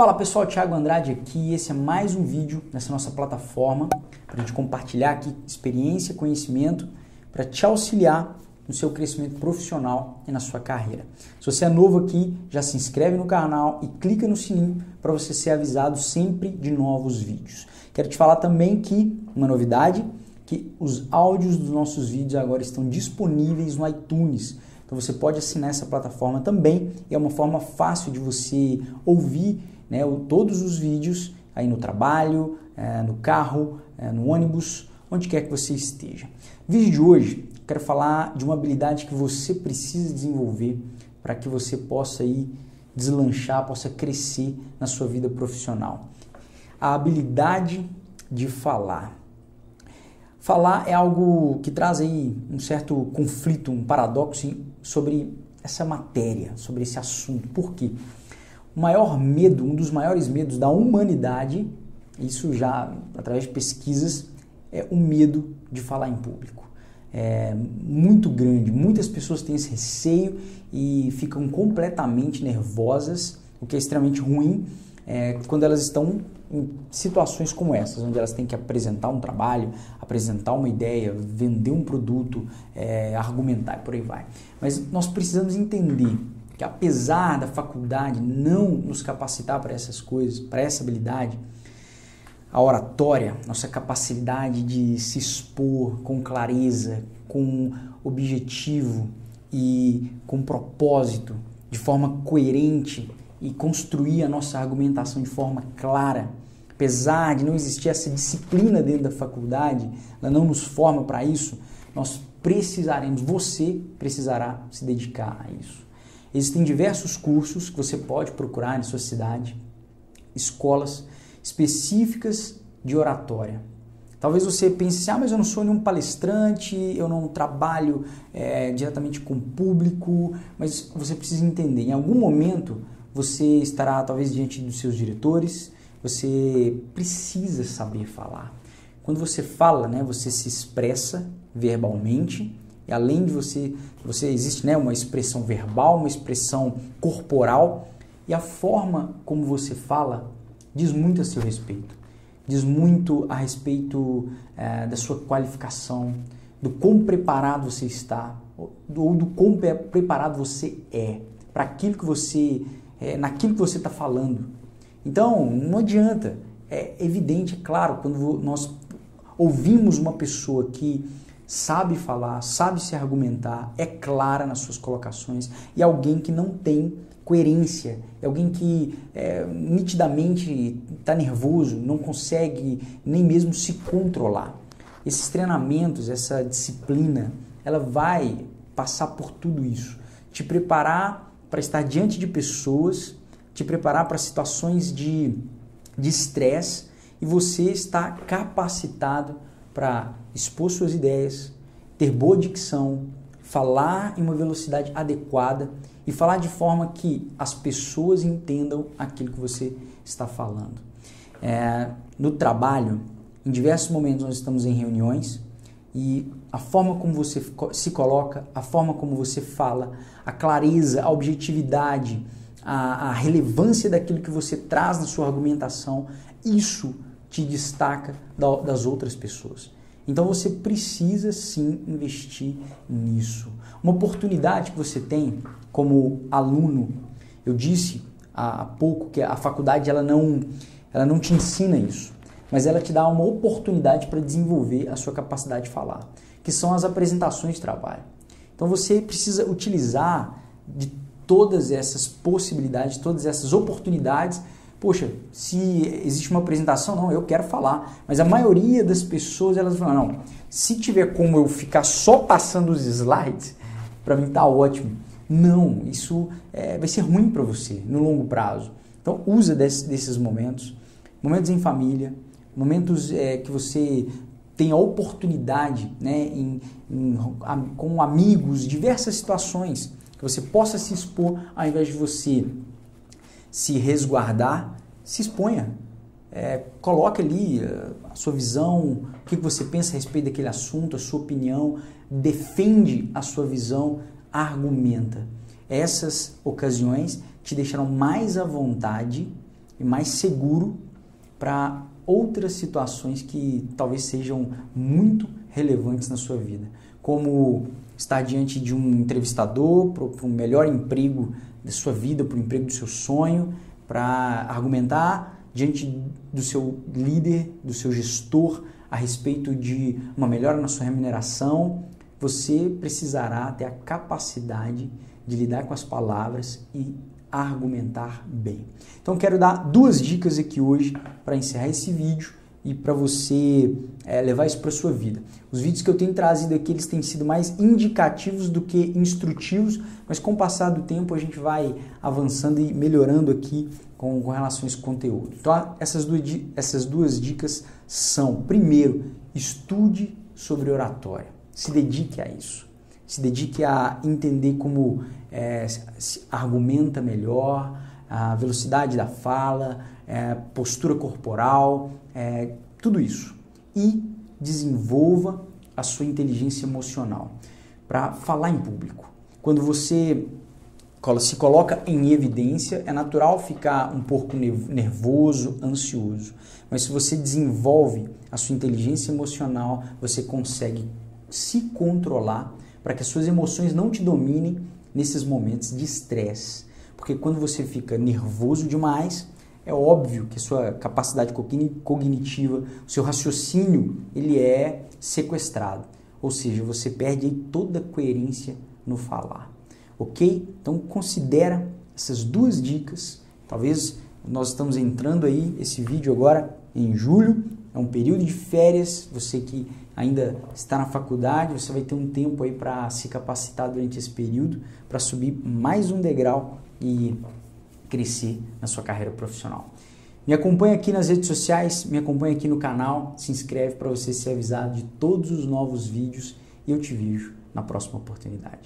Fala pessoal, Thiago Andrade aqui. Esse é mais um vídeo nessa nossa plataforma para a gente compartilhar aqui experiência, conhecimento para te auxiliar no seu crescimento profissional e na sua carreira. Se você é novo aqui, já se inscreve no canal e clica no sininho para você ser avisado sempre de novos vídeos. Quero te falar também que uma novidade, que os áudios dos nossos vídeos agora estão disponíveis no iTunes. Então você pode assinar essa plataforma também. É uma forma fácil de você ouvir né, todos os vídeos aí no trabalho, é, no carro, é, no ônibus, onde quer que você esteja. vídeo de hoje, quero falar de uma habilidade que você precisa desenvolver para que você possa aí deslanchar, possa crescer na sua vida profissional. A habilidade de falar. Falar é algo que traz aí um certo conflito, um paradoxo sobre essa matéria, sobre esse assunto. Por quê? O maior medo, um dos maiores medos da humanidade, isso já através de pesquisas, é o medo de falar em público. É muito grande, muitas pessoas têm esse receio e ficam completamente nervosas, o que é extremamente ruim é, quando elas estão em situações como essas, onde elas têm que apresentar um trabalho, apresentar uma ideia, vender um produto, é, argumentar e por aí vai. Mas nós precisamos entender que apesar da faculdade não nos capacitar para essas coisas, para essa habilidade, a oratória, nossa capacidade de se expor com clareza, com objetivo e com propósito, de forma coerente e construir a nossa argumentação de forma clara, apesar de não existir essa disciplina dentro da faculdade, ela não nos forma para isso, nós precisaremos, você precisará se dedicar a isso. Existem diversos cursos que você pode procurar em sua cidade, escolas específicas de oratória. Talvez você pense assim, ah, mas eu não sou nenhum palestrante, eu não trabalho é, diretamente com o público, mas você precisa entender, em algum momento você estará talvez diante dos seus diretores, você precisa saber falar. Quando você fala, né, você se expressa verbalmente, e além de você, você existe né, uma expressão verbal, uma expressão corporal, e a forma como você fala diz muito a seu respeito. Diz muito a respeito é, da sua qualificação, do quão preparado você está, ou do quão preparado você é para aquilo que você, é, naquilo que você está falando. Então, não adianta. É evidente, é claro, quando nós ouvimos uma pessoa que sabe falar, sabe se argumentar, é clara nas suas colocações e alguém que não tem coerência, é alguém que é, nitidamente está nervoso, não consegue nem mesmo se controlar. Esses treinamentos, essa disciplina, ela vai passar por tudo isso, te preparar para estar diante de pessoas te preparar para situações de estresse e você está capacitado para expor suas ideias, ter boa dicção, falar em uma velocidade adequada e falar de forma que as pessoas entendam aquilo que você está falando. É, no trabalho, em diversos momentos nós estamos em reuniões e a forma como você se coloca, a forma como você fala, a clareza, a objetividade, a, a relevância daquilo que você traz na sua argumentação, isso te destaca da, das outras pessoas. Então você precisa sim investir nisso. Uma oportunidade que você tem como aluno, eu disse há pouco que a faculdade ela não, ela não te ensina isso, mas ela te dá uma oportunidade para desenvolver a sua capacidade de falar, que são as apresentações de trabalho. Então você precisa utilizar de todas essas possibilidades, todas essas oportunidades. Poxa, se existe uma apresentação, não, eu quero falar. Mas a maioria das pessoas, elas falam, não, se tiver como eu ficar só passando os slides, para mim tá ótimo. Não, isso é, vai ser ruim para você no longo prazo. Então, usa desse, desses momentos, momentos em família, momentos é, que você tem a oportunidade, né, em, em, com amigos, diversas situações que você possa se expor ao invés de você se resguardar, se exponha. É, coloque ali eh, a sua visão, o que você pensa a respeito daquele assunto, a sua opinião, defende a sua visão, argumenta. Essas ocasiões te deixarão mais à vontade e mais seguro para outras situações que talvez sejam muito relevantes na sua vida, como estar diante de um entrevistador para um melhor emprego da sua vida, para o emprego do seu sonho, para argumentar diante do seu líder, do seu gestor a respeito de uma melhora na sua remuneração, você precisará ter a capacidade de lidar com as palavras e argumentar bem. Então quero dar duas dicas aqui hoje para encerrar esse vídeo e para você é, levar isso para sua vida. Os vídeos que eu tenho trazido aqui eles têm sido mais indicativos do que instrutivos, mas com o passar do tempo a gente vai avançando e melhorando aqui com, com relação a esse conteúdo. Então essas duas, essas duas dicas são, primeiro, estude sobre oratória, se dedique a isso se dedique a entender como é, se argumenta melhor, a velocidade da fala, é, postura corporal, é, tudo isso. E desenvolva a sua inteligência emocional para falar em público. Quando você se coloca em evidência, é natural ficar um pouco nervoso, ansioso. Mas se você desenvolve a sua inteligência emocional, você consegue se controlar para que as suas emoções não te dominem nesses momentos de estresse. Porque quando você fica nervoso demais, é óbvio que sua capacidade cognitiva, o seu raciocínio, ele é sequestrado. Ou seja, você perde toda a coerência no falar. Ok? Então considera essas duas dicas. Talvez nós estamos entrando aí, esse vídeo agora em julho, é um período de férias, você que ainda está na faculdade, você vai ter um tempo aí para se capacitar durante esse período, para subir mais um degrau e crescer na sua carreira profissional. Me acompanha aqui nas redes sociais, me acompanha aqui no canal, se inscreve para você ser avisado de todos os novos vídeos e eu te vejo na próxima oportunidade.